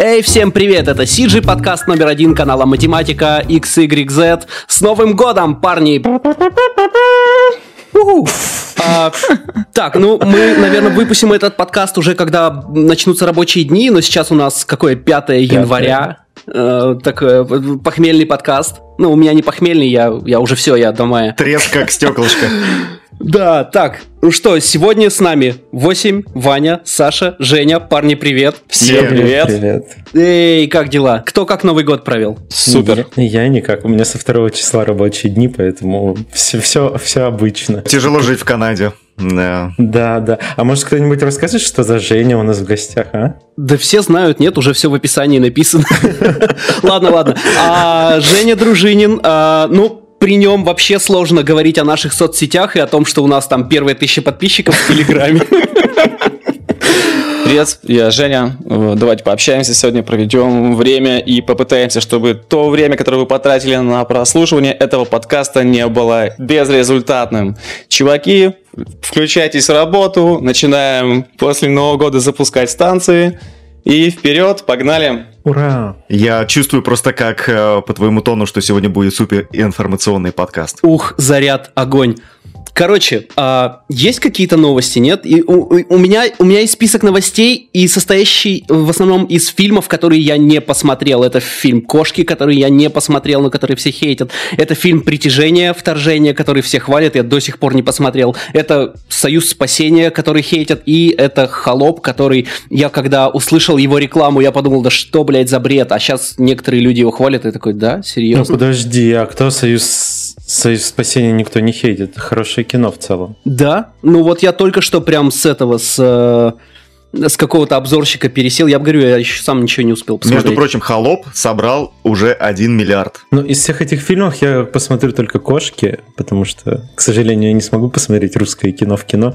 Эй, всем привет! Это CG подкаст номер один канала Математика XYZ. С Новым годом, парни! А, так, ну мы, наверное, выпустим этот подкаст уже, когда начнутся рабочие дни, но сейчас у нас какое 5 января. Э, такой похмельный подкаст. Ну, у меня не похмельный, я, я уже все, я дома. Треск как стеклышко. Да, так, ну что, сегодня с нами 8, Ваня, Саша, Женя, парни, привет. Всем привет. Привет. Эй, как дела? Кто как Новый год провел? Супер. Я никак, у меня со второго числа рабочие дни, поэтому все, все, все обычно. Тяжело жить в Канаде. Да. Да, да. А может кто-нибудь расскажет, что за Женя у нас в гостях, а? Да все знают, нет, уже все в описании написано. Ладно, ладно. А Женя Дружинин, а, ну, при нем вообще сложно говорить о наших соцсетях и о том, что у нас там первые тысячи подписчиков в Телеграме. Привет, я Женя. Давайте пообщаемся сегодня, проведем время и попытаемся, чтобы то время, которое вы потратили на прослушивание этого подкаста, не было безрезультатным. Чуваки, включайтесь в работу, начинаем после Нового года запускать станции. И вперед, погнали! Ура! Я чувствую просто как э, по твоему тону, что сегодня будет супер информационный подкаст. Ух, заряд, огонь. Короче, а, есть какие-то новости, нет? И у, у, меня, у меня есть список новостей, и состоящий в основном из фильмов, которые я не посмотрел. Это фильм «Кошки», который я не посмотрел, но который все хейтят. Это фильм «Притяжение», «Вторжение», который все хвалят, я до сих пор не посмотрел. Это «Союз спасения», который хейтят, и это «Холоп», который я когда услышал его рекламу, я подумал, да что, блядь, за бред? А сейчас некоторые люди его хвалят, и такой, да, серьезно? Ну подожди, а кто «Союз Союз спасения никто не хейтит. Это хорошее кино в целом. Да. Ну вот я только что прям с этого, с, э, с какого-то обзорщика пересел. Я говорю, я еще сам ничего не успел посмотреть. Между прочим, «Холоп» собрал уже 1 миллиард. Ну, из всех этих фильмов я посмотрю только «Кошки», потому что, к сожалению, я не смогу посмотреть русское кино в кино.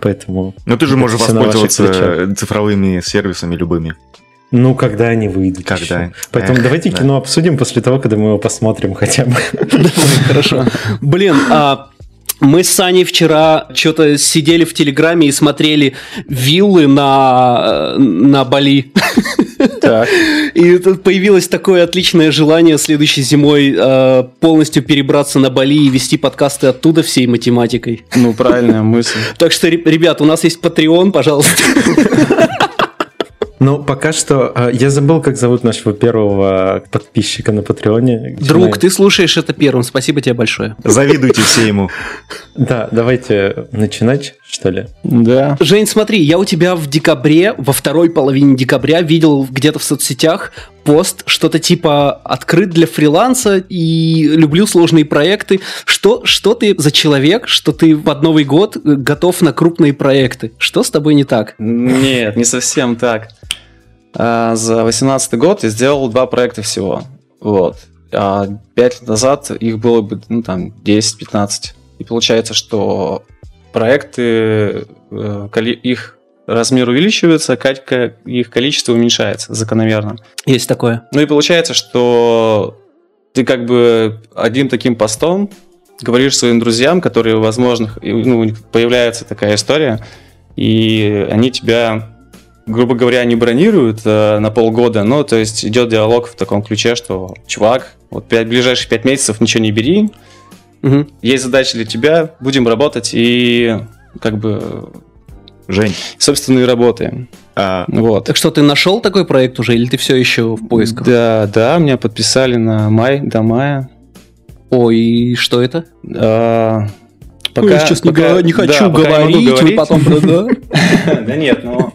Поэтому... Но ты же можешь воспользоваться цифровыми сервисами любыми. Ну, когда они выйдут. Когда. Еще. Поэтому Эх, давайте да. кино обсудим после того, когда мы его посмотрим хотя бы. Хорошо. Блин, а мы с Саней вчера что-то сидели в Телеграме и смотрели виллы на, на Бали. Так. И тут появилось такое отличное желание следующей зимой э, полностью перебраться на Бали и вести подкасты оттуда всей математикой. Ну, правильная мысль. Так что, ребят, у нас есть Patreon, пожалуйста. Ну, пока что а, я забыл, как зовут нашего первого подписчика на Патреоне. Друг, ты слушаешь это первым. Спасибо тебе большое. Завидуйте все ему. Да, давайте начинать, что ли? Да. Жень, смотри, я у тебя в декабре, во второй половине декабря видел где-то в соцсетях пост, что-то типа открыт для фриланса и люблю сложные проекты. Что, что ты за человек, что ты под Новый год готов на крупные проекты? Что с тобой не так? Нет, не совсем так. А, за 2018 год я сделал два проекта всего. Вот. А пять лет назад их было бы, ну, там, 10-15. И получается, что проекты, э, их размер увеличивается, их количество уменьшается закономерно. Есть такое. Ну и получается, что ты как бы одним таким постом говоришь своим друзьям, которые, возможно, ну, появляется такая история, и они тебя грубо говоря, не бронируют э, на полгода, но то есть идет диалог в таком ключе, что чувак, вот 5, ближайшие пять месяцев ничего не бери, угу. есть задача для тебя, будем работать и как бы Жень. Собственно, и работаем. А... Вот. Так что, ты нашел такой проект уже, или ты все еще в поисках? Да, да, меня подписали на май, до мая. Ой, и что это? А, Пока, я сейчас пока, не, не хочу да, говорить, вы потом... Да, да нет, ну,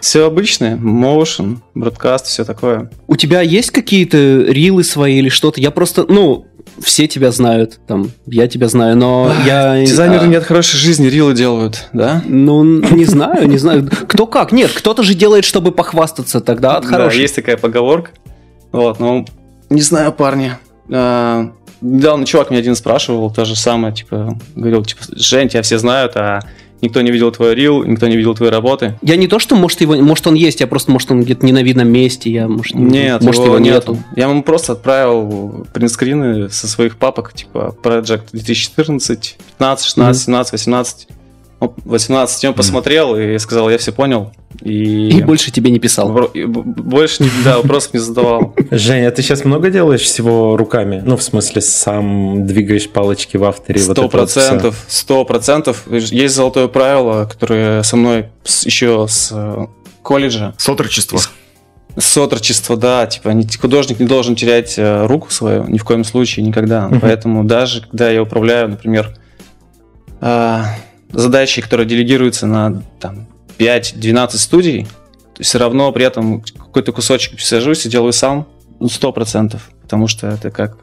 все обычное, motion, broadcast, все такое. У тебя есть какие-то рилы свои или что-то? Я просто, ну, все тебя знают, там, я тебя знаю, но я... Дизайнеры а... не от хорошей жизни рилы делают, да? Ну, не знаю, не знаю. Кто как? Нет, кто-то же делает, чтобы похвастаться тогда от хорошей. Да, есть такая поговорка. Вот, ну, не знаю, парни. А, недавно чувак меня один спрашивал, то же самое, типа, говорил, типа, Жень, тебя все знают, а никто не видел твой рил, никто не видел твои работы. Я не то, что, может, его, может он есть, я просто, может, он где-то не на видном месте, я, может, нет, может, его, его нету. нету. Я ему просто отправил принтскрины со своих папок, типа, Project 2014, 15, 16, 17, 18. 18, он посмотрел и сказал, я все понял. И, И больше тебе не писал. Бро- больше да, вопросов не задавал. Женя, а ты сейчас много делаешь всего руками? Ну, в смысле, сам двигаешь палочки в авторе? Сто процентов, сто процентов. Есть золотое правило, которое со мной еще с э, колледжа. С отрочества. С отрочества, да, типа художник не должен терять э, руку свою ни в коем случае, никогда. Мгм. Поэтому даже когда я управляю, например, задачей, которая делегируется на там, 5-12 студий, все равно при этом какой-то кусочек сажусь и делаю сам, ну, 100%, потому что это как...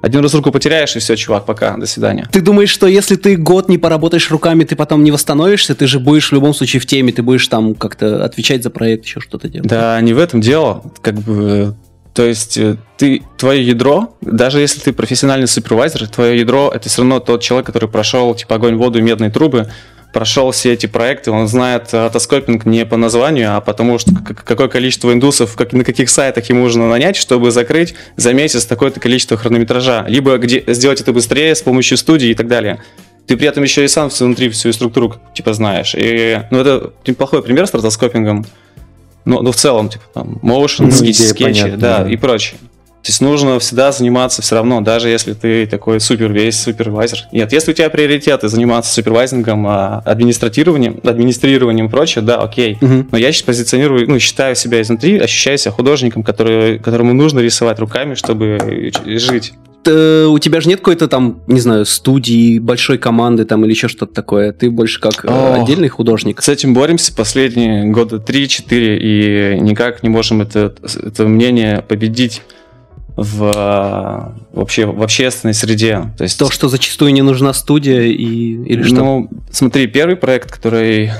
Один раз руку потеряешь, и все, чувак, пока, до свидания. Ты думаешь, что если ты год не поработаешь руками, ты потом не восстановишься, ты же будешь в любом случае в теме, ты будешь там как-то отвечать за проект, еще что-то делать. Да, не в этом дело. Как бы, то есть э, ты, твое ядро, даже если ты профессиональный супервайзер, твое ядро это все равно тот человек, который прошел типа огонь, воду медные трубы, прошел все эти проекты, он знает э, автоскопинг не по названию, а потому что какое количество индусов, как, на каких сайтах ему нужно нанять, чтобы закрыть за месяц такое-то количество хронометража. Либо где, сделать это быстрее с помощью студии и так далее. Ты при этом еще и сам внутри всю структуру типа знаешь. И, ну, это неплохой пример с ротоскопингом. Ну, ну, в целом, типа, там, motion, Ну, идея скетчи, понятна, да, да. и прочее. То есть нужно всегда заниматься все равно, даже если ты такой супер весь супервайзер. Нет, если у тебя приоритеты заниматься супервайзингом, а, администрированием, администрированием и прочее, да, окей. Мгм. Но я сейчас позиционирую, ну, считаю себя изнутри, ощущаю себя художником, который, которому нужно рисовать руками, чтобы жить. Э, у тебя же нет какой-то там, не знаю, студии, большой команды там или еще что-то такое. Ты больше как э, Ох. отдельный художник. С этим боремся последние года 3-4 и никак не можем это, это мнение победить в вообще в общественной среде. То есть То, что зачастую не нужна студия и или что? Ну, смотри, первый проект, который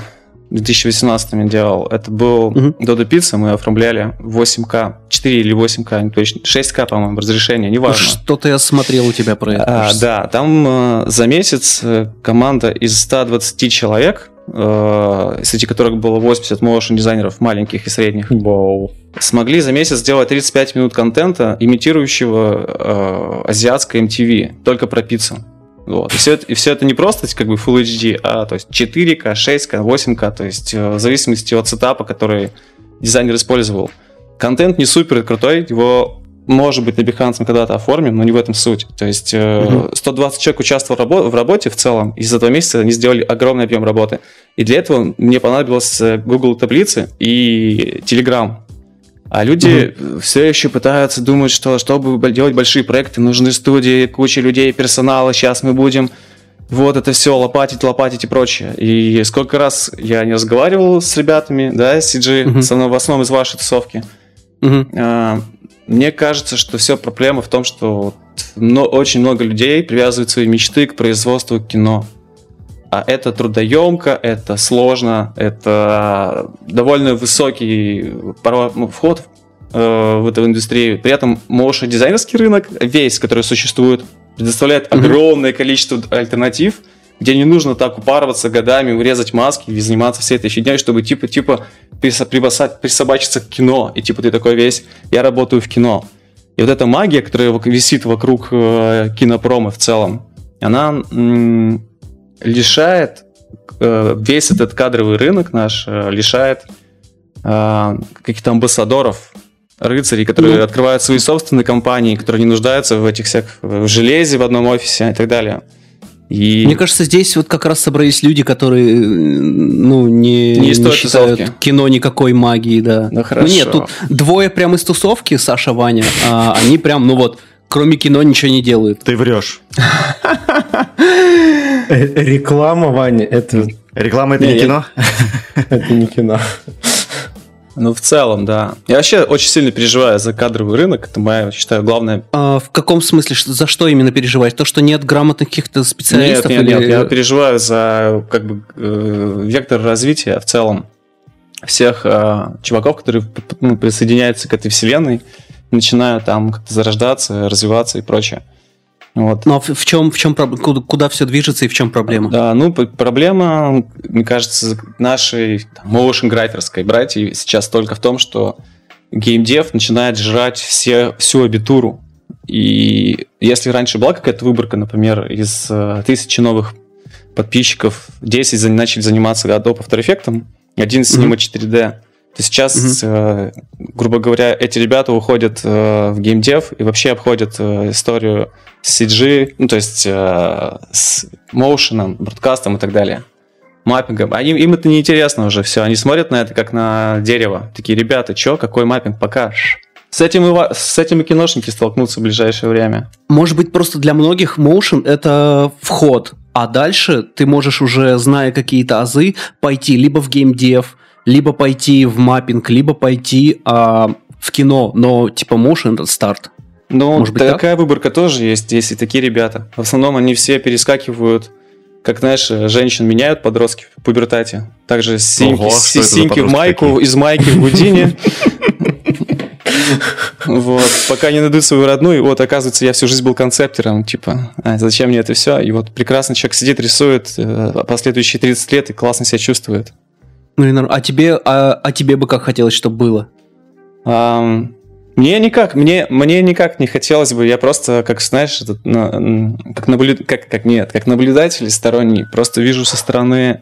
2018 делал, это был. Додо Пицца, мы оформляли 8К, 4 или 8К, не точно, 6К, по-моему, разрешение, неважно. Что-то я смотрел у тебя про это. А, да, там э, за месяц э, команда из 120 человек, э, среди которых было 80 моушен дизайнеров маленьких и средних, Вау. смогли за месяц сделать 35 минут контента, имитирующего э, азиатское MTV, только про пиццу. Вот. И, все это, и все это не просто как бы Full HD, а то есть 4К, 6К, 8К, то есть э, в зависимости от сетапа, который дизайнер использовал. Контент не супер крутой, его может быть на Behance мы когда-то оформим, но не в этом суть. То есть э, Мгм. 120 человек участвовал в работе в целом, и за два месяца они сделали огромный объем работы. И для этого мне понадобилось э, Google таблицы и Telegram. А люди все еще пытаются думать, что чтобы делать большие проекты, нужны студии, куча людей, персонала, сейчас мы будем вот это все лопатить, лопатить и прочее. И сколько раз я не разговаривал с ребятами, да, CG, Мгм. со мной в основном из вашей тусовки, Мгм. а, мне кажется, что все проблема в том, что мно- очень много людей привязывают свои мечты к производству кино. А это трудоемко, это сложно, это довольно высокий ну, вход э, в эту индустрию. При этом motion дизайнерский рынок, весь, который существует, предоставляет огромное количество альтернатив, где не нужно так упарываться годами, урезать маски и заниматься всей этой фигней, чтобы типа типа прибаса- присобачиться к кино. И типа ты такой весь, я работаю в кино. И вот эта магия, которая висит вокруг э, кинопрома в целом, она м, лишает э, весь этот кадровый рынок наш э, лишает э, каких-то амбассадоров, рыцарей, которые Ну. открывают свои собственные компании, которые не нуждаются в этих всех в железе в одном офисе и так далее. И Мне кажется, здесь вот как раз собрались люди, которые, ну, не, Не той считают тусовки. кино никакой магии, да. Ну, хорошо. нет, тут двое прям из тусовки, Саша, Ваня, а они прям, ну вот, кроме кино ничего не делают. Ты врешь. Э, Реклама, Ваня, это, Реклама это Не, кино? это не кино. ну в целом, да. Я вообще очень сильно переживаю за кадровый рынок. Это моя, считаю, главная А в каком смысле? За что именно переживаешь? То, что нет грамотных каких-то Нет, специалистов? нет, или... нет, я переживаю за как бы э, вектор развития в целом всех э, чуваков, которые ну, присоединяются к этой вселенной, начинают там как-то зарождаться, развиваться и прочее. Вот. Ну, а в, чем, в чем куда, куда все движется и в чем проблема? Да, ну, проблема, мне кажется, нашей motion грайтерской братьи сейчас только в том, что геймдев начинает жрать все, всю абитуру. И если раньше была какая-то выборка, например, из э, тысячи новых подписчиков 10 за- начали заниматься Adobe After Effects, один снимет 4D, то сейчас, э, грубо говоря, эти ребята уходят э, в геймдев и вообще обходят э, историю с CG, ну, то есть э, с моушеном, бродкастом и так далее. Маппингом. Они, им это не интересно уже все. Они смотрят на это как на дерево. Такие, ребята, чё, какой маппинг? Пока. С этим, и, с этим и киношники столкнутся в ближайшее время. Может быть, просто для многих motion это вход, а дальше ты можешь уже, зная какие-то азы, пойти либо в геймдев, либо пойти в маппинг, либо пойти а, в кино, но типа motion это старт. Ну, Может быть, так? такая выборка тоже есть. Есть и такие ребята. В основном они все перескакивают, как, знаешь, женщин меняют подростки в пубертате. Также с синьки, Ого, синьки в майку, такие? из майки в гудине. Вот, пока не найдут свою родную, вот, оказывается, я всю жизнь был концептером, типа, а, зачем мне это все? И вот прекрасно человек сидит, рисует э, последующие 30 лет и классно себя чувствует. Ну и норм- А тебе, а, а тебе бы как хотелось, чтобы было? Ам, Мне никак, мне, мне никак не хотелось бы, я просто, как знаешь, этот, на- как, наблю, как, как нет, как наблюдатель сторонний, просто вижу со стороны,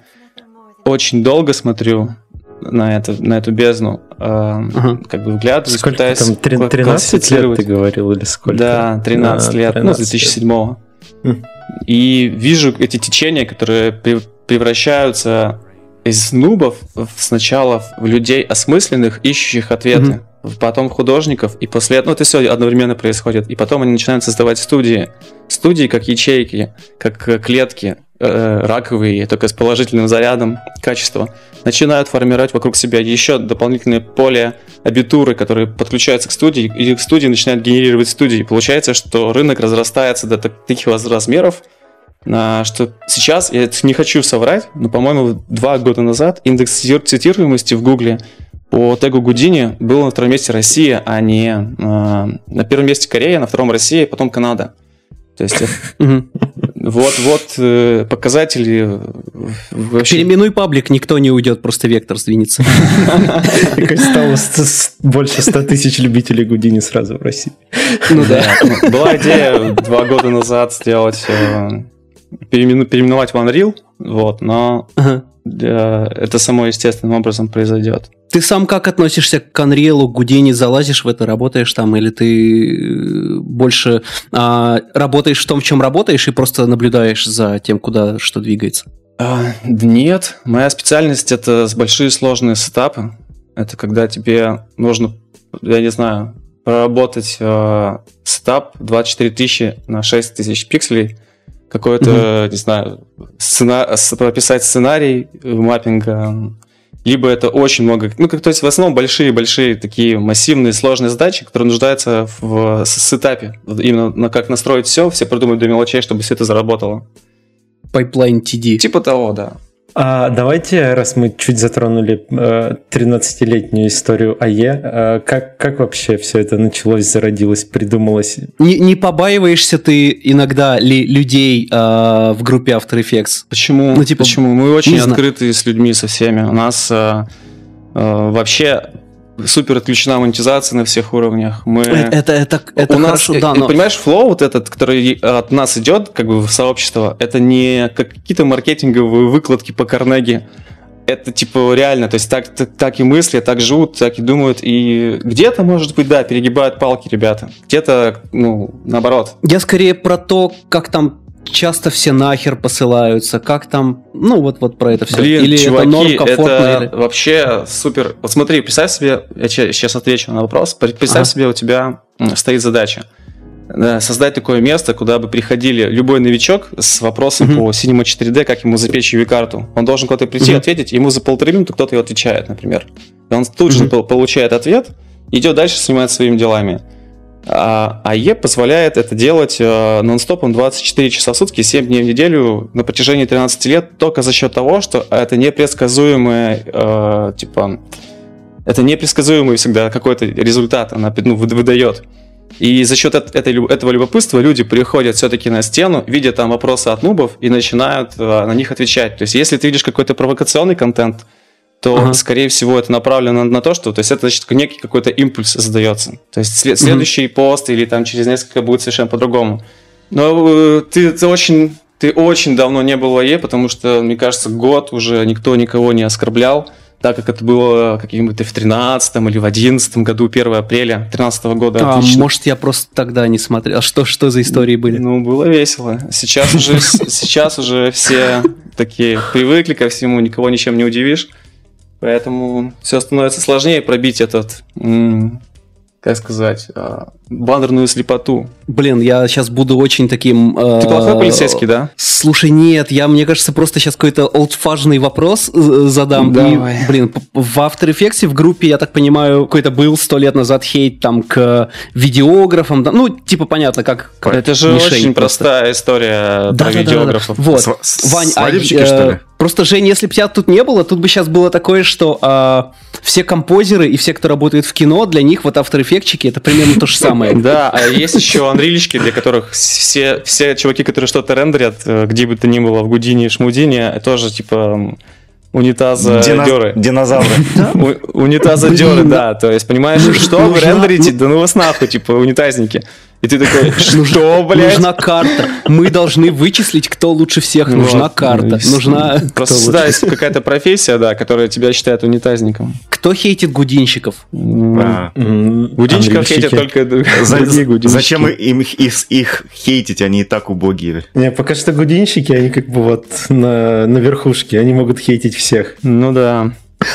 очень долго смотрю на, это, на эту бездну, Ага. как бы вглядываюсь, Сколько пытаюсь там, три- кла- 13 лет ты говорил или сколько? Да, 13 А, лет, ну, с 13 лет. 2007 Хм. И вижу эти течения, которые пре- превращаются из нубов сначала в людей осмысленных, ищущих ответы, потом в художников, и после этого, ну, это все одновременно происходит, и потом они начинают создавать студии. Студии как ячейки, как э, клетки, э, раковые, только с положительным зарядом качества, начинают формировать вокруг себя еще дополнительные поле абитуры, которые подключаются к студии, и студии начинают генерировать студии. Получается, что рынок разрастается до так- таких размеров, что сейчас, я это не хочу соврать, но, по-моему, два года назад индекс цити- цитируемости в Гугле по тегу Гудини был на втором месте Россия, а не а, на первом месте Корея, на втором Россия, потом Канада. То есть э, Мгм. вот, вот э, показатели э, вообще... Переименуй паблик, никто не уйдет, просто вектор сдвинется. Стало больше 100 тысяч любителей Гудини сразу в России. Ну да. Ну, Была идея два года назад сделать, э, переимену- переименовать в Unreal, вот, но это само естественным образом произойдет. Ты сам как относишься к Unreal, к Гудини, залазишь в это, работаешь там, или ты э, больше а, работаешь в том, в чем работаешь, и просто наблюдаешь за тем, куда что двигается? А, нет, моя специальность это большие сложные сетапы. Это когда тебе нужно, я не знаю, проработать э, setup 24 тысячи на 6 тысяч пикселей, какой-то, не знаю, сцена- прописать сценарий э, маппинга, либо это очень много, ну, как, то есть в основном большие-большие такие массивные сложные задачи, которые нуждаются в сетапе. Именно на как настроить все, все продумают до мелочей, чтобы все это заработало. Pipeline TD. Типа того, да. А давайте, раз мы чуть затронули э, 13-летнюю историю АЕ, э, как, как вообще все это началось, зародилось, придумалось? Не, не побаиваешься ты иногда ли людей а, в группе After Effects? Почему? Ну, типа, Почему? Мы очень не знаю. открыты с людьми, со всеми. У нас э, э, вообще супер отключена монетизация на всех уровнях. Мы... Это, это, это у нас, хорошо, э, да, но... понимаешь, флоу вот этот, который от нас идет, как бы в сообщество, это не как какие-то маркетинговые выкладки по Карнеги. Это типа реально, то есть так, так, так и мысли, так живут, так и думают. И где-то, может быть, да, перегибают палки ребята. Где-то, ну, наоборот. Я скорее про то, как там часто все нахер посылаются, как там, ну вот вот про это все. Блин, или чуваки, это норм, комфортно, это или- вообще супер. Вот смотри, представь себе, я сейчас отвечу на вопрос. Представь Ага. себе, у тебя стоит задача создать такое место, куда бы приходили любой новичок с вопросом Мгм. по Cinema 4D, как ему запечь UV-карту. Он должен куда-то прийти, Мгм. ответить, ему за полторы минуты кто-то его отвечает, например. И он тут же Мгм. пол- получает ответ, идет дальше, занимается своими делами. А АЕ позволяет это делать э, нон-стопом 24 часа в сутки, 7 дней в неделю на протяжении 13 лет только за счет того, что это непредсказуемое, э, типа, это непредсказуемый всегда какой-то результат она ну, выда- выдает. И за счет эт- этой, этого любопытства люди приходят все-таки на стену, видят там вопросы от нубов и начинают э, на них отвечать. То есть, если ты видишь какой-то провокационный контент, то, Ага. скорее всего, это направлено на то, что, то есть, это значит, некий какой-то импульс задается. То есть, след- следующий пост или там через несколько будет совершенно по-другому. Но э, ты, ты очень ты очень давно не был в АЕ, потому что, мне кажется, год уже никто никого не оскорблял, так как это было каким-то в 13 или в 11 году, 1 апреля 13 года. А, Отлично. может, я просто тогда не смотрел. А что, что за истории были? Ну, было весело. Сейчас уже, сейчас уже все такие привыкли ко всему, никого ничем не удивишь. Поэтому все становится сложнее пробить этот, как сказать, а, баннерную слепоту. Блин, я сейчас буду очень таким... Ты э, плохой полицейский, да? Слушай, нет, я, мне кажется, просто сейчас какой-то олдфажный вопрос э, задам. Давай. И, блин, в After Effects в группе, я так понимаю, какой-то был сто лет назад хейт там к видеографам. да, ну, типа, понятно, как... как Это же очень просто. простая история Да, про да, да, да, да. видеографов. Вот. С- Вань, а, э, что ли? Просто, Жень, если бы тебя тут не было, тут бы сейчас было такое, что а, все композеры и все, кто работает в кино, для них вот After Effects это примерно то же самое. Да, а есть еще анрилечки, для которых все, все чуваки, которые что-то рендерят, э, где бы то ни было, в Гудине и Шмудине, тоже типа унитаза Дина- деры. Динозавры. У- Унитаза деры, да. да. То есть, понимаешь, Ну, что вы рендерите? Да ну вас нахуй, типа, унитазники. И ты такой, что, блядь? Нужна карта. Мы должны вычислить, кто лучше всех. Вот. Нужна карта. Ну, Нужна... Просто лучше. есть какая-то профессия, да, которая тебя считает унитазником. Кто хейтит гудинщиков? А. Анрильщики. хейтят только За- другие гудинщики. Зачем им их, их- их хейтить, они и так убогие. Не, пока что гудинщики, они как бы вот на, на верхушке, они могут хейтить всех. Ну да.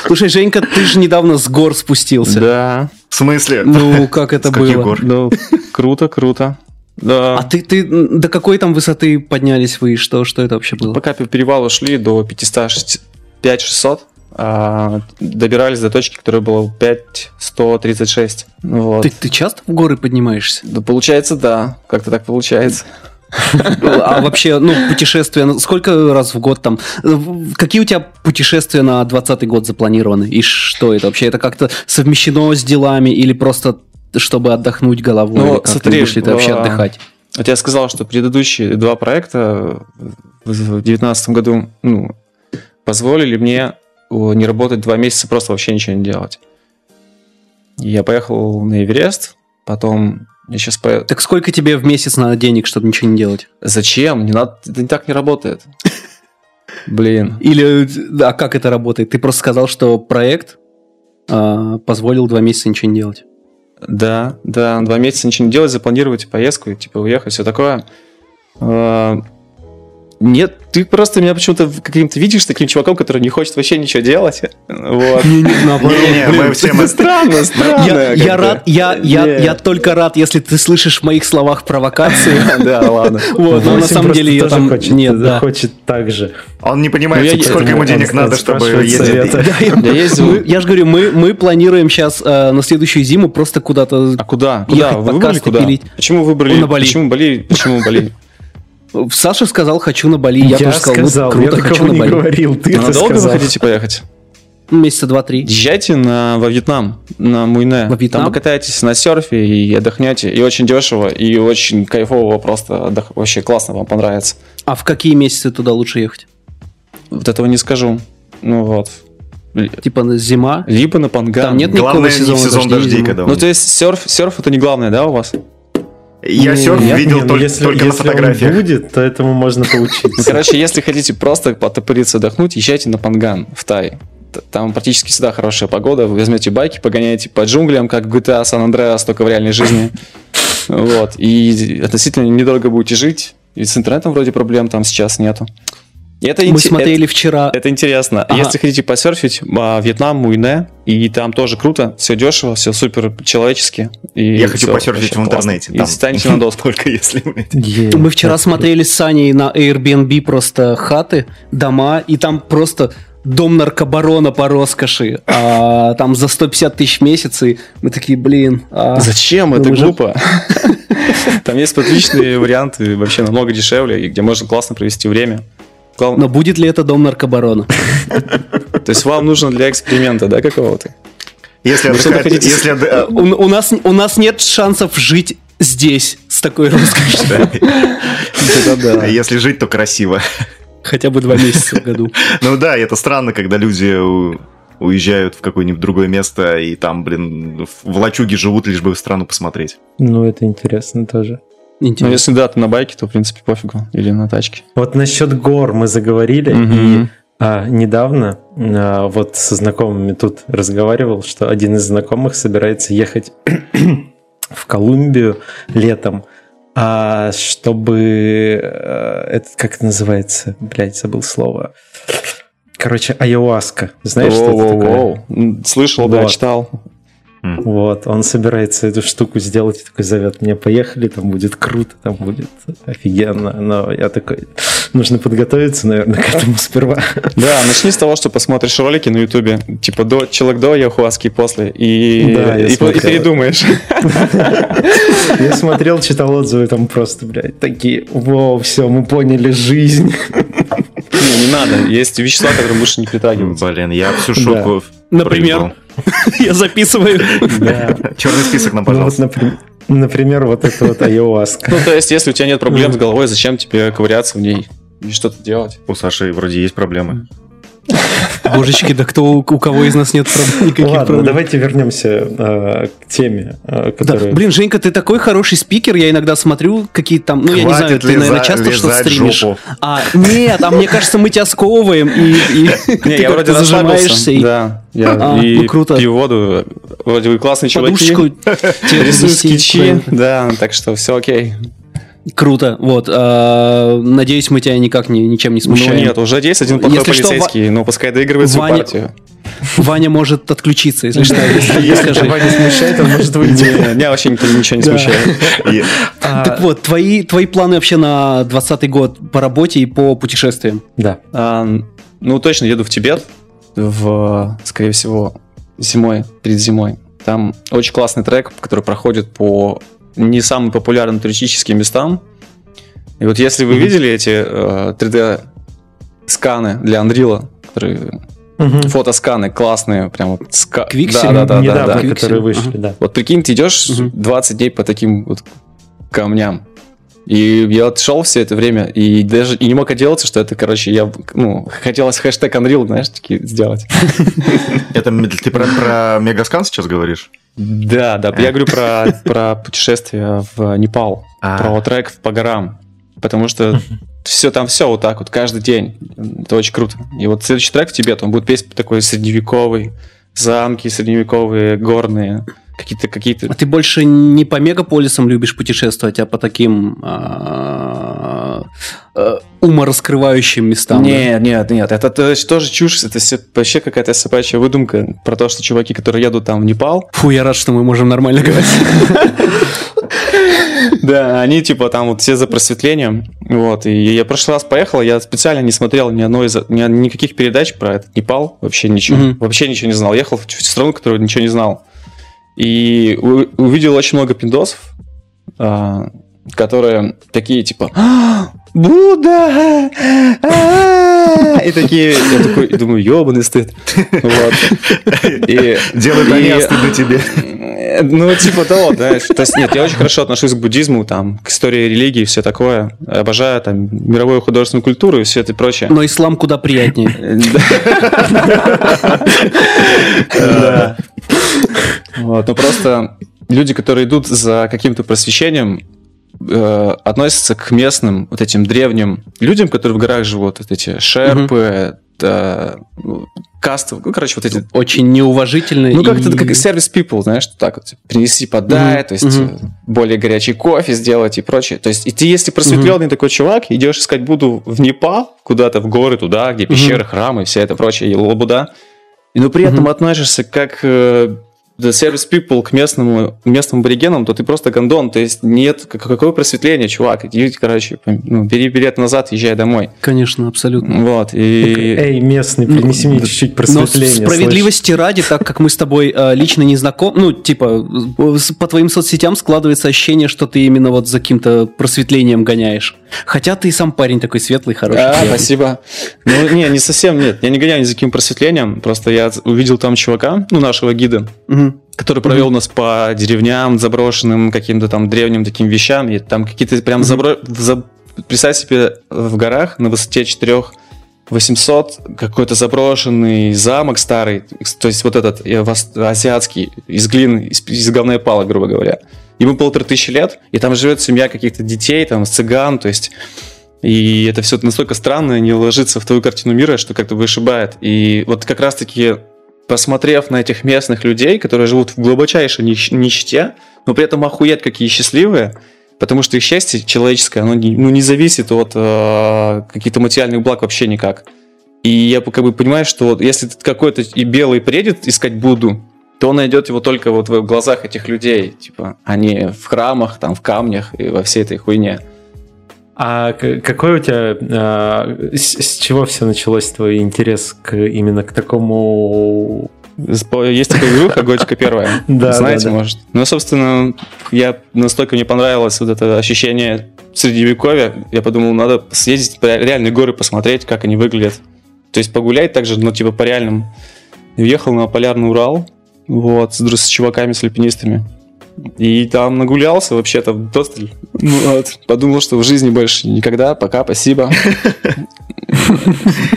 Слушай, Женька, ты же недавно с гор спустился. Да. В смысле? Ну, как это было? гор? Ну, круто, круто. Да. А ты, ты до какой там высоты поднялись вы? Что, что это вообще было? Пока по перевалу шли до 500, 5600, а, добирались до точки, которая была 5136. Ну Вот. Ты, ты часто в горы поднимаешься? Да, получается, да. Как-то так получается. А вообще, ну, путешествия, сколько раз в год там? э, Какие у тебя путешествия на 20 год запланированы? И что это вообще? Это как-то совмещено с делами или просто чтобы отдохнуть головой? Ну, смотри, будешь ли ты вообще а, отдыхать? Вот я сказал, что предыдущие два проекта в 2019 году ну, позволили мне не работать два месяца, просто вообще ничего не делать. Я поехал на Эверест, потом я сейчас по... Так сколько тебе в месяц надо денег, чтобы ничего не делать? Зачем? Не надо, это не так не работает. Блин. Или, а как это работает? Ты просто сказал, что проект а, позволил два месяца ничего не делать. Да, да, два месяца ничего не делать, запланировать поездку, типа уехать, все такое. А, Нет, ты просто меня почему-то каким-то видишь таким чуваком, который не хочет вообще ничего делать. Вот. Не-не, мы все мы- Странно, странно. Я, рад, я, я, я только рад, если ты слышишь в моих словах провокации. Да, ладно. Вот, но на самом деле я там хочет, нет, да. хочет так же. Он не понимает, Ну, я- сколько ему денег надо, чтобы ездить. Я же говорю, мы, мы планируем сейчас на следующую зиму просто куда-то... А куда? Куда? Выбрали куда? Почему выбрали? На Бали. Почему Бали? Почему Бали? Саша сказал, хочу на Бали. Я, Я, тоже сказал, сказал, ну, круто, я хочу на не Бали. говорил, ты А это Надолго вы сказал. хотите поехать? Месяца два-три. Езжайте на, во Вьетнам, на Муйне. Во Вьетнам? Там покатайтесь на серфе и отдохнете. И очень дешево, и очень кайфово просто. отдох- Вообще классно, вам понравится. А в какие месяцы туда лучше ехать? Вот этого не скажу. Ну вот. Типа на зима? Либо на Панган. Там нет никакого Главное, не в сезона сезон дождей, дождей, когда Ну, он- то есть серф, серф это не главное, да, у вас? Я Не, серф нет, видел не, ну только если- только на если он фотографиях. будет, то этому можно Ну, поучиться. короче, если хотите просто потопыриться, отдохнуть, езжайте на Панган в Тай. Там практически всегда хорошая погода. Вы возьмете байки, погоняете по джунглям, как в GTA San Andreas, только в реальной жизни. Вот. И относительно недорого будете жить. И с интернетом вроде проблем там сейчас нету. И это Мы инте- смотрели вчера... Это интересно. Ага. Если хотите посерфить, а, Вьетнам, Муйне, и там тоже круто, все дешево, все супер человечески. И Я хочу посерфить в классно. интернете. И там. станете на доску. Только если, Мы вчера смотрели с Саней на Airbnb просто хаты, дома, и там просто дом наркобарона по роскоши. А там за 150 тысяч в месяц, и мы такие, блин. а, Зачем? Ну, Это мы же- глупо. Там есть отличные варианты, вообще намного дешевле, и где можно классно провести время. Глав- Но будет ли это дом наркобарона? То есть вам нужно для эксперимента, да, какого-то? Если отдыхать, хотите- если У, у нас, у нас нет шансов жить здесь с такой роскошью. Да-да-да. если жить, то красиво. Хотя бы два месяца в году. Ну да, это странно, когда люди уезжают в какое-нибудь другое место и там, блин, в лачуге живут, лишь бы страну посмотреть. Ну, это интересно тоже. Ну, Интересно. если да, ты на байке, то, в принципе, пофигу. Или на тачке. Вот насчет гор мы заговорили, Мгм. и а, недавно а, вот со знакомыми тут разговаривал, что один из знакомых собирается ехать в Колумбию летом, а, чтобы... э, это как это называется? Блять, забыл слово. Короче, айуаска. Знаешь, что это такое? Слышал, да, Вот. Вот, он собирается эту штуку сделать и такой зовет меня, поехали, там будет круто, там будет офигенно. Но я такой, нужно подготовиться, наверное, к этому сперва. Да, начни с того, что посмотришь ролики на Ютубе, типа до, человек до яхуаски после, и, Да, я и, и передумаешь. Я смотрел, читал отзывы, там просто, блядь, такие, вау, все, мы поняли жизнь. Не, не надо. Есть вещества, которые лучше не притрагиваться. Блин, я всю шутку Например? Я записываю. Да. Черный список нам, Ну вот, пожалуйста. например, вот это вот айуаска. Ну, то есть, если у тебя нет проблем с головой, зачем тебе ковыряться в ней и что-то делать? У Саши вроде есть проблемы. Божечки, да кто у кого из нас нет никаких Ладно, проблем? давайте вернемся э, к теме, э, Да, которая... блин, Женька, ты такой хороший спикер, я иногда смотрю какие там, ну я не знаю, Хватит ты, наверное, часто что-то стримишь. жопу. А, нет, а мне кажется, мы тебя сковываем, и, и Не, ты я вроде зажимаешься, и Да, я А, и ну, круто. пью воду. Вроде вы классные подушечку чуваки. тебе Рисую скетчи, да, так что все окей. Круто, вот. а, надеюсь, мы тебя никак не, ничем не Ну смущаем. нет, уже есть один плохой Если что, полицейский, но пускай доигрывает свою Ваня- партию. Ваня может отключиться, если что. Если, тебя не смущает, он может выйти. Не, Меня вообще ничего не смущает. А, Так вот, твои, твои планы вообще на 20 год по работе и по путешествиям? Да. А, Ну, точно еду в Тибет, в, скорее всего, зимой, перед зимой. Там очень классный трек, который проходит по не самым популярным туристическим местам. И вот если вы Мгм. видели эти э, 3D-сканы для Unreal, которые Мгм. фотосканы классные, прям вот ска... Квиксель? Да, да, да, да, Недавно, да. Квиксель. которые вышли, Ага. да. Вот прикинь, ты идешь Мгм. 20 дней по таким вот камням. И я вот шел все это время, и даже и не мог отделаться, что это, короче, я, ну, хотелось хэштег Unreal, знаешь, такие сделать. Это ты про, про Мегаскан сейчас говоришь? Да, да, я говорю про, про путешествие в Непал, А. про трек по горам, потому что все там все вот так вот, каждый день. Это очень круто. И вот следующий трек в Тибет, он будет весь такой средневековый, замки средневековые, горные, какие-то какие-то А ты больше не по мегаполисам любишь путешествовать, а по таким а, а, умораскрывающим местам? да? Нет, нет, нет, это то- тоже чушь, это вообще какая-то собачья выдумка про то, что чуваки, которые едут там в Непал, Фу, я рад, что мы можем нормально говорить. да, они типа там вот все за просветлением, вот, и я в прошлый раз поехал, я специально не смотрел ни одной из, ни, никаких передач про этот Непал, вообще ничего, Мгм. вообще ничего не знал, ехал в страну, которую ничего не знал, и увидел очень много пиндосов, а, которые такие типа «А, Будда! а-а-а!» И такие, я такой думаю, ебаный стыд. Вот. И, Делают они, и- а стыдно тебе. Ну, типа того, знаешь. То есть, нет, я очень хорошо отношусь к буддизму, там, к истории религии и все такое. Обожаю там мировую художественную культуру и все это прочее. Но ислам куда приятнее. Вот, но просто люди, которые идут за каким-то просвещением, э, относятся к местным, вот этим древним людям, которые в горах живут, вот эти шерпы, да, ну, касты, ну, короче, вот эти Очень неуважительно. Ну, как-то как сервис people, знаешь, так вот, принести подай, Мгм, то есть э, более горячий кофе сделать и прочее. То есть, и ты, если просветленный такой чувак, идешь искать Буду в Непал, куда-то в горы туда, где пещеры, храмы, вся это прочее, и лабуда, но при этом относишься как э, service people к местному, местным аборигенам, то ты просто гондон, то есть нет, как- какое просветление, чувак, иди, короче, ну, бери билет назад, езжай домой. Конечно, абсолютно. Вот, и... Эй, местный, принеси мне чуть-чуть Но просветления. справедливости ради, так как мы с тобой э, лично не знакомы, ну, типа, с- по твоим соцсетям складывается ощущение, что ты именно вот за каким-то просветлением гоняешь. Хотя ты и сам парень такой светлый, хороший. А, приятный. спасибо. Ну, не, не совсем, нет. Я не гоняю ни за каким просветлением. Просто я увидел там чувака, ну, нашего гида, Мгм. Который провел нас по деревням, заброшенным, каким-то там древним таким вещам. И там какие-то прям забро... в за- Представь себе в горах на высоте 4 800 какой-то заброшенный замок старый, то есть вот этот э, азиатский, из глины, из, из говной палок, грубо говоря. ему полторы тысячи лет, и там живет семья каких-то детей, там, цыган, то есть и это все настолько странно, не ложится в твою картину мира, что как-то вышибает. И вот как раз-таки посмотрев на этих местных людей, которые живут в глубочайшей нищете, но при этом охуеть какие счастливые, потому что их счастье человеческое, оно не, ну, не зависит от э, каких-то материальных благ вообще никак. И я как бы понимаю, что вот если какой-то и белый приедет искать Будду, то он найдет его только вот в глазах этих людей, типа, а не в храмах, там, в камнях и во всей этой хуйне. А какой у тебя, а, с, с чего все началось твой интерес к именно к такому есть такая игруха, Готика первая. Да, Знаете, да, да. может. Ну, собственно, я настолько мне понравилось вот это ощущение средневековья, я подумал, надо съездить по реальные горы, посмотреть, как они выглядят. То есть погулять также, ну, типа, по реальным. Уехал на Полярный Урал, вот, с, с чуваками, с альпинистами. И там нагулялся вообще-то досталь. Ну, вот. Подумал, что в жизни больше никогда. Пока, спасибо.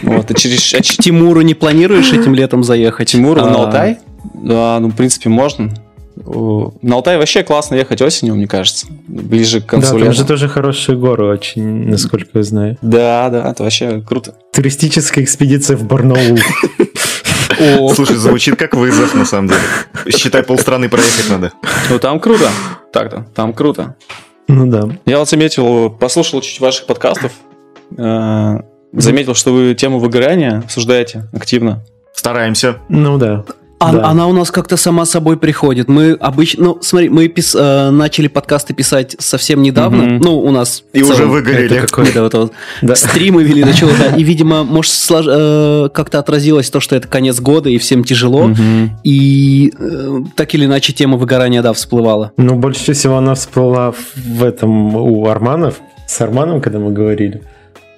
Вот, а через... А Тимуру не планируешь этим летом заехать? Тимуру на а. Алтай? Да, ну, в принципе, можно. На Алтай вообще классно ехать осенью, мне кажется. Ближе к концу Да, там же тоже хорошие горы очень, насколько я знаю. Да, да, это вообще круто. Туристическая экспедиция в Барнаул. Слушай, звучит как вызов, на самом деле. Считай, полстраны проехать надо. Ну, там круто. Так-то, там круто. Ну да. Я вот заметил, послушал чуть ваших подкастов, э, заметил, что вы тему выгорания обсуждаете активно. Стараемся. Ну да. А, да. Она у нас как-то сама собой приходит. Мы обычно, ну, смотри, мы пис, э, начали подкасты писать совсем недавно. Mm-hmm. Ну, у нас и уже выгорели. Какое-то вот, вот да. стримы вели до чего-то. И, видимо, может, слож... э, как-то отразилось то, что это конец года и всем тяжело. Mm-hmm. И э, так или иначе тема выгорания, да, всплывала. Ну, больше всего она всплыла в этом у Арманов, с Арманом, когда мы говорили.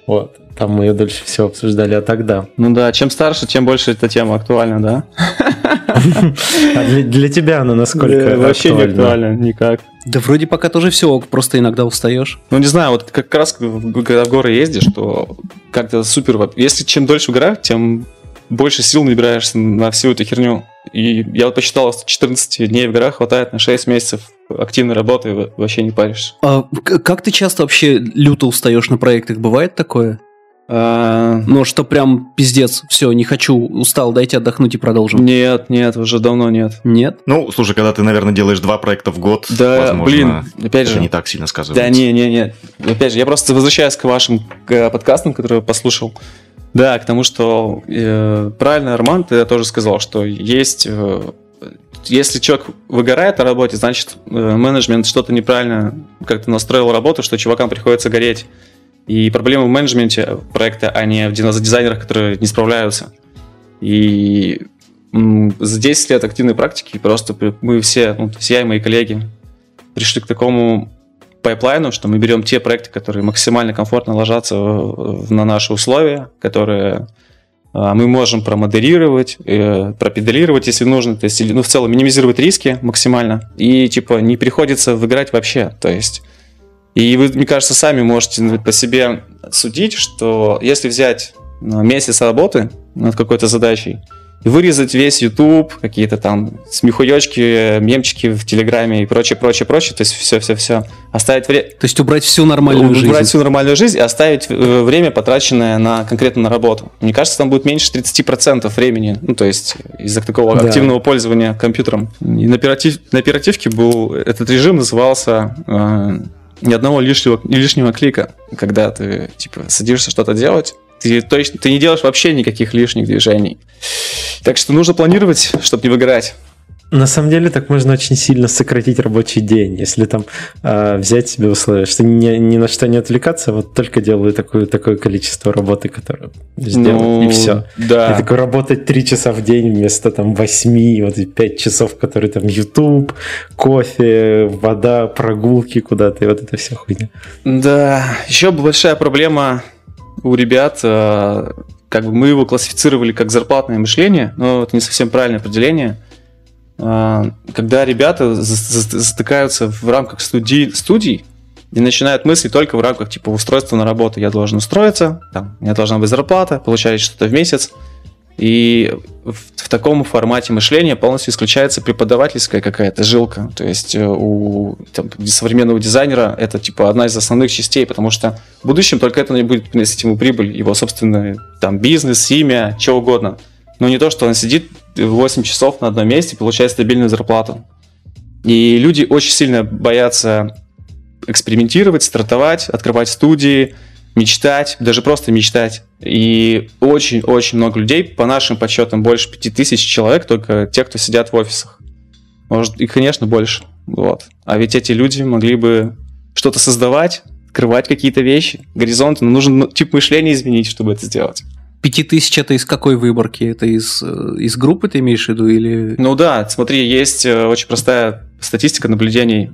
Вот. Там мы ее дольше всего обсуждали, а тогда. Ну да, чем старше, тем больше эта тема актуальна, да? А для, для тебя она насколько Вообще не актуальна, никак. Да вроде пока тоже все, просто иногда устаешь. Ну не знаю, вот как раз когда в горы ездишь, то как-то супер. Если чем дольше в горах, тем больше сил набираешься на всю эту херню. И я вот посчитал, 14 дней в горах хватает на 6 месяцев активной работы, вообще не паришься. А как ты часто вообще люто устаешь на проектах? Бывает такое? А... Ну, что прям пиздец, все, не хочу, устал, дайте отдохнуть и продолжим. Нет, нет, уже давно нет. Нет? Ну, слушай, когда ты, наверное, делаешь два проекта в год, да, возможно, блин, опять же, не так сильно сказывается. Да, не, не, не. Опять же, я просто возвращаюсь к вашим к подкастам, которые я послушал. Да, к тому, что э, правильно, Арман, ты тоже сказал, что есть э, если человек выгорает на работе, значит, э, менеджмент что-то неправильно как-то настроил работу, что чувакам приходится гореть. И проблема в менеджменте проекта, а не в дизайнерах, которые не справляются. И за 10 лет активной практики просто мы все, ну, все и мои коллеги, пришли к такому пайплайну, что мы берем те проекты, которые максимально комфортно ложатся на наши условия, которые а, мы можем промодерировать, э, пропедалировать, если нужно, то есть, ну, в целом минимизировать риски максимально, и, типа, не приходится выиграть вообще, то есть и вы, мне кажется, сами можете по себе судить, что если взять ну, месяц работы над какой-то задачей, и вырезать весь YouTube, какие-то там смехуёчки, мемчики в Телеграме и прочее, прочее, прочее, то есть все-все-все. Оставить время... То есть убрать всю нормальную убрать жизнь. Убрать всю нормальную жизнь и оставить э, время, потраченное на конкретно на работу. Мне кажется, там будет меньше 30% времени, ну, то есть из-за такого да. активного пользования компьютером. И на, оператив... на оперативке был... Этот режим назывался... Э, ни одного лишнего, лишнего клика, когда ты типа садишься что-то делать, ты точно ты не делаешь вообще никаких лишних движений. Так что нужно планировать, чтобы не выгорать. На самом деле так можно очень сильно сократить рабочий день, если там э, взять себе условия, что ни, ни на что не отвлекаться, вот только делаю такое, такое количество работы, которое сделаю, ну, и все. Да. И такой работать 3 часа в день вместо там 8, вот и 5 часов, которые там YouTube, кофе, вода, прогулки куда-то, и вот это все хуйня. Да, еще большая проблема у ребят, э, как бы мы его классифицировали как зарплатное мышление, но это не совсем правильное определение – а, когда ребята затыкаются в рамках студий, студий и начинают мысли только в рамках типа устройства на работу. Я должен устроиться, там, у меня должна быть зарплата, получать что-то в месяц. И в, в таком формате мышления полностью исключается преподавательская какая-то жилка. То есть э, у там, современного дизайнера это типа одна из основных частей, потому что в будущем только это не будет приносить ему прибыль, его собственный там бизнес, имя, что угодно. Но не то, что он сидит 8 часов на одном месте, получает стабильную зарплату. И люди очень сильно боятся экспериментировать, стартовать, открывать студии, мечтать, даже просто мечтать. И очень-очень много людей, по нашим подсчетам, больше 5000 человек, только те, кто сидят в офисах. Может, и, конечно, больше. Вот. А ведь эти люди могли бы что-то создавать, открывать какие-то вещи, горизонты, но ну, тип мышления изменить, чтобы это сделать. Пяти тысяч это из какой выборки? Это из, э, из группы ты имеешь в виду или... Ну да, смотри, есть э, очень простая статистика наблюдений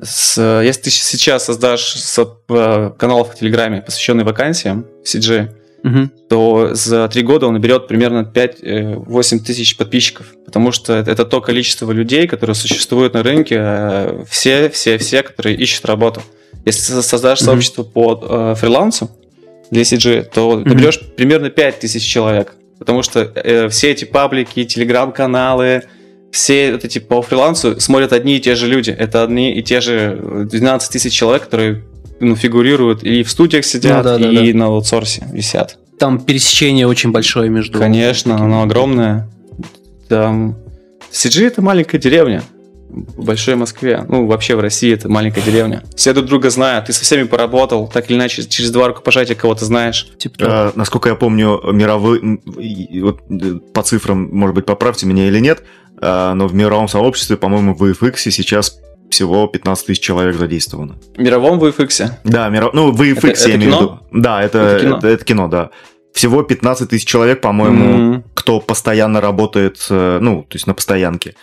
с, если ты сейчас создашь с, э, канал в Телеграме, посвященный вакансиям CG, угу. то за три года он наберет примерно 5-8 э, тысяч подписчиков, потому что это, то количество людей, которые существуют на рынке, э, все, все, все, которые ищут работу. Если создашь угу. сообщество по э, фрилансу для CG, то угу. наберешь примерно 5 тысяч человек, потому что э, все эти паблики, телеграм-каналы, все вот эти по фрилансу смотрят одни и те же люди. Это одни и те же 12 тысяч человек, которые ну, фигурируют и в студиях сидят, ну, да, да, и да. на аутсорсе висят. Там пересечение очень большое между... Конечно, оно огромное. Там... CG это маленькая деревня в большой Москве. Ну, вообще в России это маленькая деревня. Все друг друга знают, ты со всеми поработал, так или иначе, через два рукопожатия кого-то знаешь. Типа, а, насколько я помню, мировые, вот, по цифрам, может быть, поправьте меня или нет, но в мировом сообществе, по-моему, в VFX сейчас всего 15 тысяч человек задействовано. В мировом VFX? Да, миров... ну, в VFX это, я это имею в виду. Да, это, это, кино? Это, это кино, да. Всего 15 тысяч человек, по-моему, mm-hmm. кто постоянно работает, э, ну, то есть на постоянке.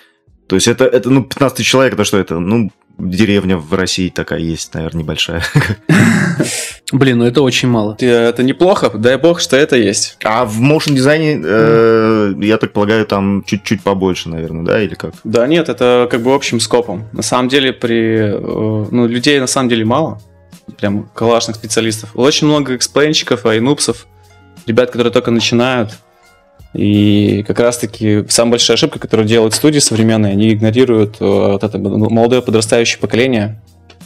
То есть это, это ну, 15 тысяч человек, это что это? Ну, деревня в России такая есть, наверное, небольшая. Блин, ну это очень мало. Это неплохо, дай бог, что это есть. А в motion дизайне, э, я так полагаю, там чуть-чуть побольше, наверное, да, или как? Да нет, это как бы общим скопом. На самом деле, при, э, ну, людей на самом деле мало, прям классных специалистов. Очень много эксплейнщиков, айнупсов, ребят, которые только начинают. И как раз-таки самая большая ошибка, которую делают студии современные, они игнорируют э, вот это молодое подрастающее поколение,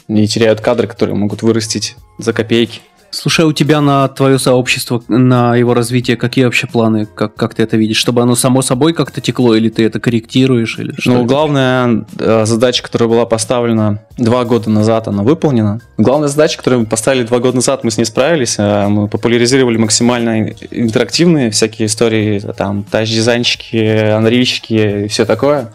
не теряют кадры, которые могут вырастить за копейки. Слушай, у тебя на твое сообщество, на его развитие, какие вообще планы? Как, как ты это видишь? Чтобы оно само собой как-то текло, или ты это корректируешь? Или что ну, это? главная э, задача, которая была поставлена два года назад, она выполнена. Главная задача, которую мы поставили два года назад, мы с ней справились. Э, мы популяризировали максимально интерактивные всякие истории, там, тач-дизайнчики, анрильщики и все такое.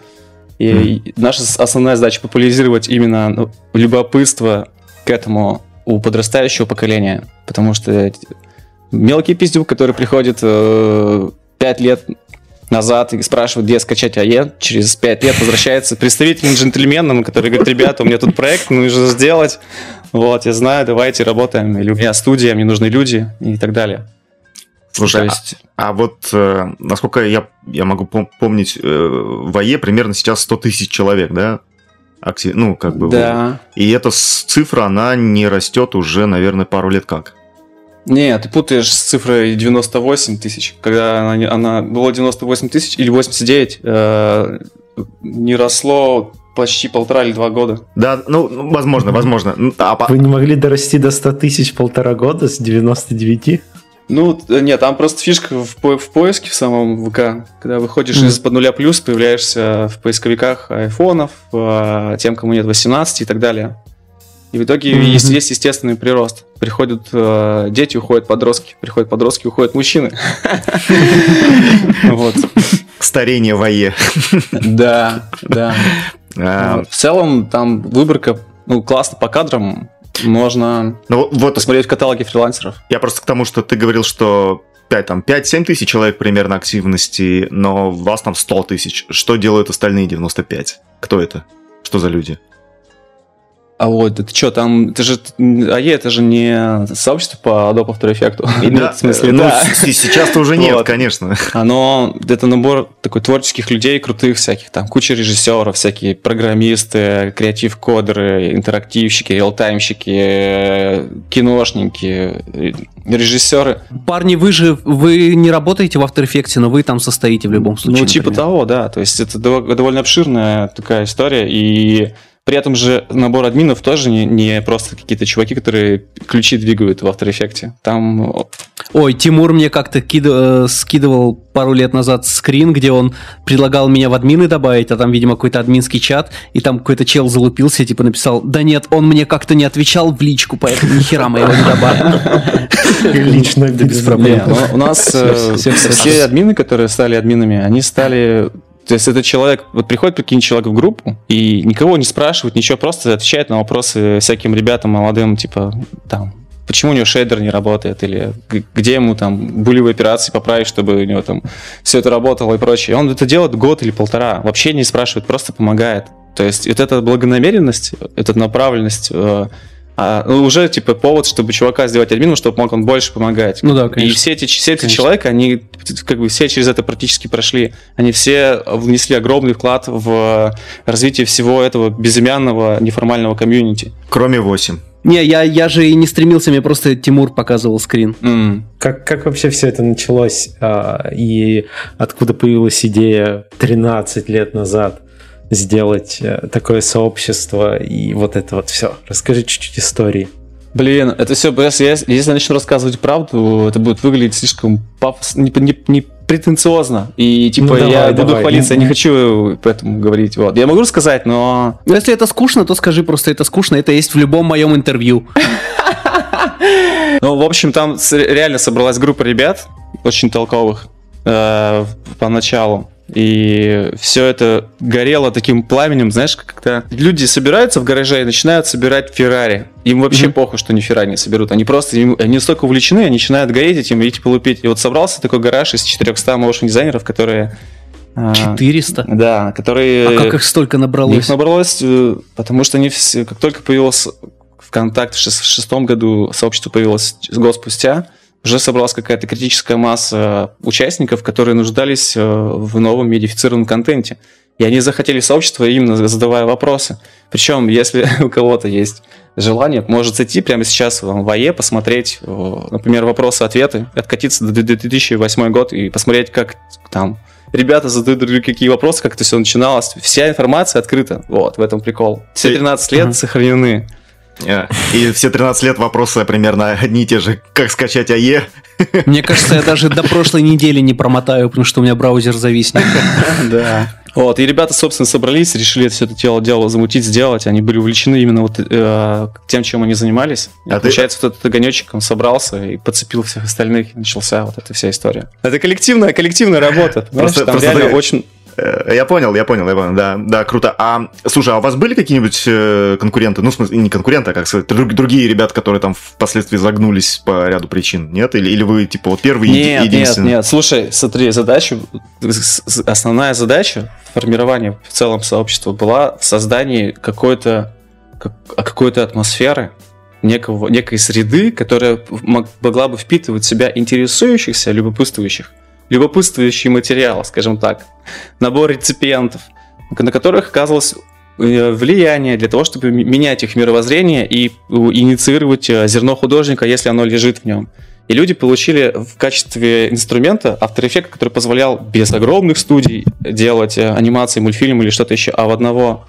И mm. наша основная задача популяризировать именно ну, любопытство к этому у подрастающего поколения, потому что мелкий пиздюк, который приходит э, 5 лет назад и спрашивает, где скачать АЕ, через 5 лет возвращается представителем джентльменом, который говорит, ребята, у меня тут проект, нужно сделать, вот, я знаю, давайте работаем, или у меня студия, мне нужны люди и так далее. Слушай, есть... а, а вот э, насколько я, я могу пом- помнить, э, в АЕ примерно сейчас 100 тысяч человек, да? актив, ну, как бы. Да. И эта цифра, она не растет уже, наверное, пару лет как. Нет, ты путаешь с цифрой 98 тысяч. Когда она, она была 98 тысяч или 89, э, не росло почти полтора или два года. Да, ну, возможно, возможно. А Вы не могли дорасти до 100 тысяч полтора года с 99? Ну, нет, там просто фишка в, по в поиске в самом ВК. Когда выходишь mm. из под нуля плюс, появляешься в поисковиках айфонов, э, тем, кому нет 18 и так далее. И в итоге mm-hmm. есть, есть естественный прирост. Приходят э, дети, уходят подростки. Приходят подростки, уходят мужчины. Вот. Старение в АЕ. Да, да. А. В целом там выборка ну, классно по кадрам, можно ну, вот посмотреть в каталоге фрилансеров. Я просто к тому, что ты говорил, что 5, там, 5-7 тысяч человек примерно активности, но у вас там 100 тысяч. Что делают остальные 95? Кто это? Что за люди? А вот, это что, там, это же, АЕ, это же не сообщество по Adobe After Effects. Да, в смысле, ну, да. сейчас-то уже нет, вот. конечно. Оно, это набор такой творческих людей, крутых всяких, там, куча режиссеров, всякие программисты, креатив-кодеры, интерактивщики, реалтаймщики, киношники, режиссеры. Парни, вы же, вы не работаете в After Effects, но вы там состоите в любом случае. Ну, типа например. того, да, то есть это довольно обширная такая история, и при этом же набор админов тоже не, не просто какие-то чуваки, которые ключи двигают в After Effects. Там... Ой, Тимур мне как-то кид... Э, скидывал пару лет назад скрин, где он предлагал меня в админы добавить, а там, видимо, какой-то админский чат, и там какой-то чел залупился и типа написал, да нет, он мне как-то не отвечал в личку, поэтому нихера мы его не добавим. Лично без проблем. У нас э, все админы, которые стали админами, они стали то есть этот человек, вот приходит прикинь человек в группу и никого не спрашивает, ничего, просто отвечает на вопросы всяким ребятам молодым, типа, там, почему у него шейдер не работает, или где ему там булевые операции поправить, чтобы у него там все это работало и прочее. Он это делает год или полтора, вообще не спрашивает, просто помогает. То есть вот эта благонамеренность, эта направленность э, а, ну, уже типа повод, чтобы чувака сделать админом, чтобы мог он больше помогать. Ну да, конечно. И все эти, все эти человека, они как бы все через это практически прошли. Они все внесли огромный вклад в развитие всего этого безымянного неформального комьюнити. Кроме 8. Не, я, я же и не стремился, мне просто Тимур показывал скрин. Mm. Как, как вообще все это началось а, и откуда появилась идея 13 лет назад? Сделать э, такое сообщество и вот это вот все. Расскажи чуть-чуть истории. Блин, это все, если, если я начну рассказывать правду, это будет выглядеть слишком пафосно, не, не, не претенциозно. И типа ну, давай, я давай. буду хвалиться, я не хочу поэтому говорить. Вот. Я могу рассказать, но. Но если это скучно, то скажи просто это скучно. Это есть в любом моем интервью. Ну, в общем, там реально собралась группа ребят, очень толковых, э, поначалу. И все это горело таким пламенем, знаешь, когда люди собираются в гараже и начинают собирать Феррари. Им вообще mm-hmm. похуй, что они Феррари не соберут. Они просто, они настолько увлечены, они начинают гореть этим и типа лупить. И вот собрался такой гараж из 400 моушен дизайнеров, которые 400? А, да, которые... А как их столько набралось? Их набралось, э, потому что они все, как только появился ВКонтакт в шестом году, сообщество появилось год спустя, уже собралась какая-то критическая масса участников, которые нуждались э, в новом медифицированном контенте. И они захотели сообщество, именно задавая вопросы. Причем, если у кого-то есть желание, может зайти прямо сейчас в АЕ, посмотреть, э, например, вопросы-ответы, откатиться до 2008 год и посмотреть, как там ребята задают друг другу какие вопросы, как это все начиналось. Вся информация открыта. Вот, в этом прикол. Все 13 лет uh-huh. сохранены. Э, и все 13 лет вопросы примерно одни и те же. Как скачать АЕ? Мне кажется, я даже до прошлой недели не промотаю, потому что у меня браузер зависнет. Да. Вот, и ребята, собственно, собрались, решили все это дело, дело замутить, сделать. Они были увлечены именно вот э, тем, чем они занимались. И, а получается, ты... вот этот огонечек, он собрался и подцепил всех остальных, и начался вот эта вся история. Это коллективная, коллективная работа. Просто, там реально ты... очень я понял, я понял, я понял, да, да, круто. А, слушай, а у вас были какие-нибудь э, конкуренты, ну, в смысле, не конкуренты, а как сказать, другие ребята, которые там впоследствии загнулись по ряду причин, нет? Или, или вы, типа, вот первый нет, единственный? Нет, нет, слушай, смотри, задача, основная задача формирования в целом сообщества была в создании какой-то а какой-то атмосферы, некого, некой среды, которая могла бы впитывать в себя интересующихся, любопытствующих любопытствующий материал, скажем так, набор реципиентов, на которых оказывалось э, влияние для того, чтобы менять их мировоззрение и инициировать э, зерно художника, если оно лежит в нем. И люди получили в качестве инструмента After Effects, который позволял без огромных студий делать э, анимации, мультфильм или что-то еще, а в одного.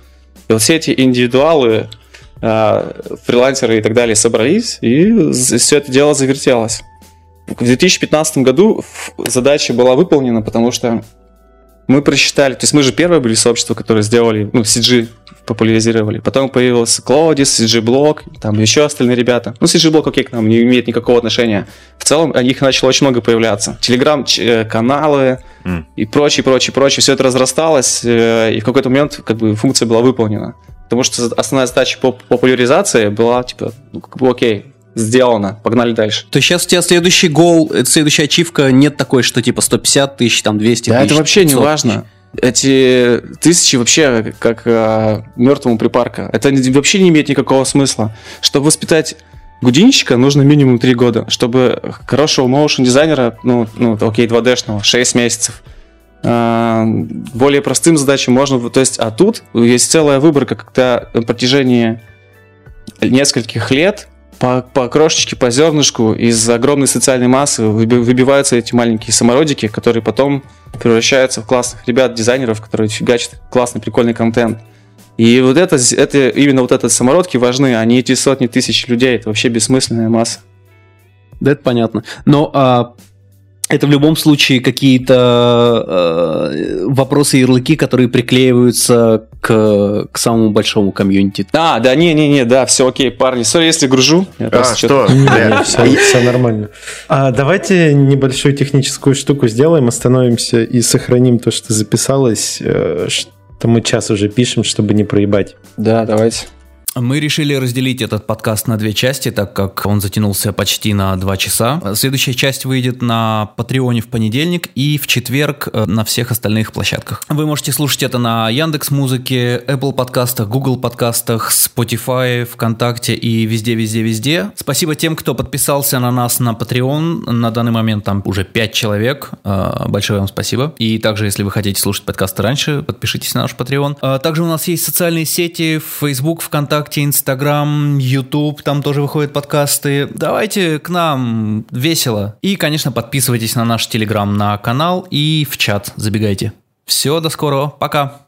И вот все эти индивидуалы, фрилансеры и так далее собрались, и все это дело завертелось. В 2015 году задача была выполнена, потому что мы просчитали, то есть мы же первое были сообщество, которое сделали, ну, CG популяризировали. Потом появился Cloudis, CG Block, там еще остальные ребята. Ну, CG Block, окей, к нам не имеет никакого отношения. В целом, их начало очень много появляться. Телеграм-каналы mm. и прочее, прочее, прочее. Все это разрасталось, э, и в какой-то момент как бы функция была выполнена. Потому что основная задача по популяризации была, типа, ну, как бы окей, сделано, погнали дальше. То есть сейчас у тебя следующий гол, следующая ачивка нет такой, что типа 150 тысяч, там 200 да, тысяч. это вообще 500 не важно. эти тысячи вообще как а, мертвому припарка. Это вообще не имеет никакого смысла. Чтобы воспитать гудинщика, нужно минимум 3 года. Чтобы хорошего моушен дизайнера, ну, ну окей, 2D-шного, 6 месяцев. А, более простым задачам можно... То есть, а тут есть целая выборка, когда на протяжении нескольких лет по, по крошечке, по зернышку из огромной социальной массы выбиваются эти маленькие самородики, которые потом превращаются в классных ребят, дизайнеров, которые фигачат классный, прикольный контент. И вот это, это именно вот этот самородки важны, а не эти сотни тысяч людей. Это вообще бессмысленная масса. Да, это понятно. Но а, это в любом случае какие-то э, вопросы и ярлыки, которые приклеиваются к, к самому большому комьюнити. А, да, не-не-не, да, все окей, парни. Sorry, если гружу. А, что? Все нормально. А Давайте небольшую техническую штуку сделаем, остановимся и сохраним то, что записалось, э, что мы час уже пишем, чтобы не проебать. Да, давайте. Мы решили разделить этот подкаст на две части, так как он затянулся почти на два часа. Следующая часть выйдет на Патреоне в понедельник и в четверг э, на всех остальных площадках. Вы можете слушать это на Яндекс Музыке, Apple подкастах, Google подкастах, Spotify, ВКонтакте и везде-везде-везде. Спасибо тем, кто подписался на нас на Patreon. На данный момент там уже пять человек. Э, большое вам спасибо. И также, если вы хотите слушать подкасты раньше, подпишитесь на наш Patreon. Э, также у нас есть социальные сети, Facebook, ВКонтакте, ВКонтакте, Инстаграм, Ютуб, там тоже выходят подкасты. Давайте к нам, весело. И, конечно, подписывайтесь на наш Телеграм, на канал и в чат забегайте. Все, до скорого, пока.